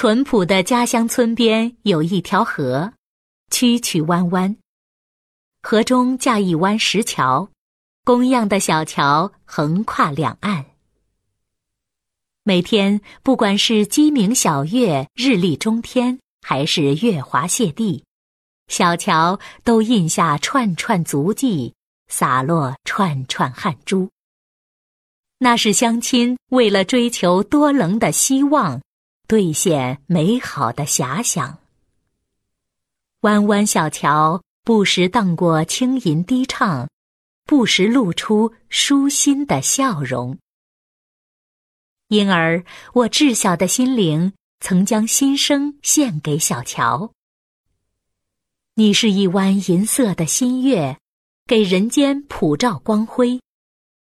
淳朴的家乡村边有一条河，曲曲弯弯。河中架一弯石桥，工样的小桥横跨两岸。每天，不管是鸡鸣晓月、日丽中天，还是月华泻地，小桥都印下串串足迹，洒落串串汗珠。那是乡亲为了追求多棱的希望，兑现美好的遐想。弯弯小桥不时荡过轻吟低唱，不时露出舒心的笑容。因而，我稚小的心灵曾将心声献给小桥。你是一弯银色的新月，给人间普照光辉。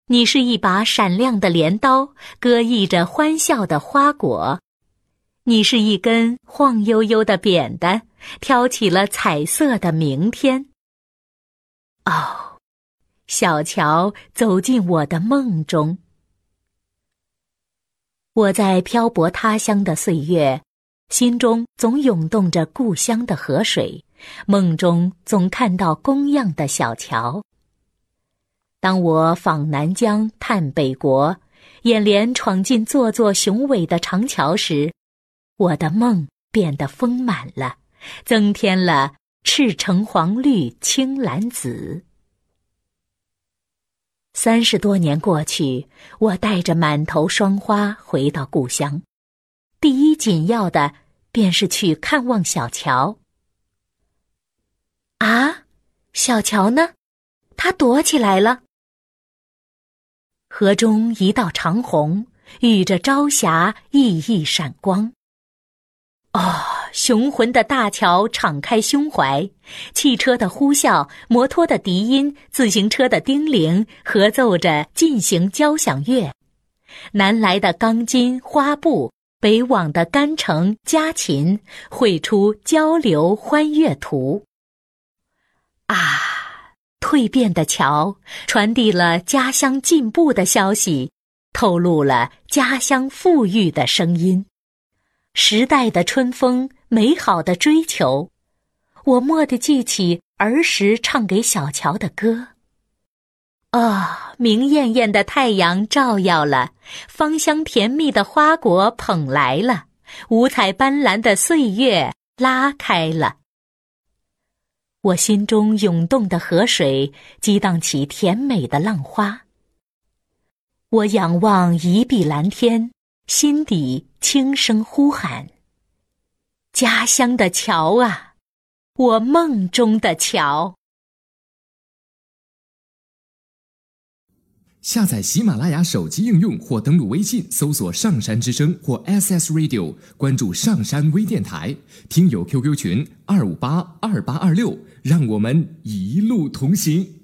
你是一把闪亮的镰刀，割溢着欢笑的花果；你是一根晃悠悠的扁担，挑起了彩色的明天。哦，小桥走进我的梦中。我在漂泊他乡的岁月，心中总涌动着故乡的河水，梦中总看到工样的小桥。当我访南疆、探北国，眼帘闯进座座雄伟的长桥时，我的梦变得丰满了，增添了赤橙黄绿青蓝紫。三十多年过去，我带着满头霜花回到故乡，第一紧要的便是去看望小乔。啊，小乔呢？他躲起来了。河中一道长虹，遇着朝霞熠熠闪光。哦，雄浑的大桥敞开胸怀，汽车的呼啸，摩托的笛音，自行车的叮铃，合奏着进行交响乐。南来的钢筋花布，北往的干城家禽，绘出交流欢悦图。啊！蜕变的桥，传递了家乡进步的消息，透露了家乡富裕的声音。时代的春风，美好的追求，我蓦地记起儿时唱给小乔的歌。啊，明艳艳的太阳照耀了，芳香甜蜜的花果捧来了，五彩斑斓的岁月拉开了。我心中涌动的河水激荡起甜美的浪花。我仰望一碧蓝天，心底轻声呼喊：“家乡的桥啊，我梦中的桥。”下载喜马拉雅手机应用或登录微信搜索“上山之声”或 SS Radio，关注上山微电台，听友 QQ 群二五八二八二六。让我们一路同行。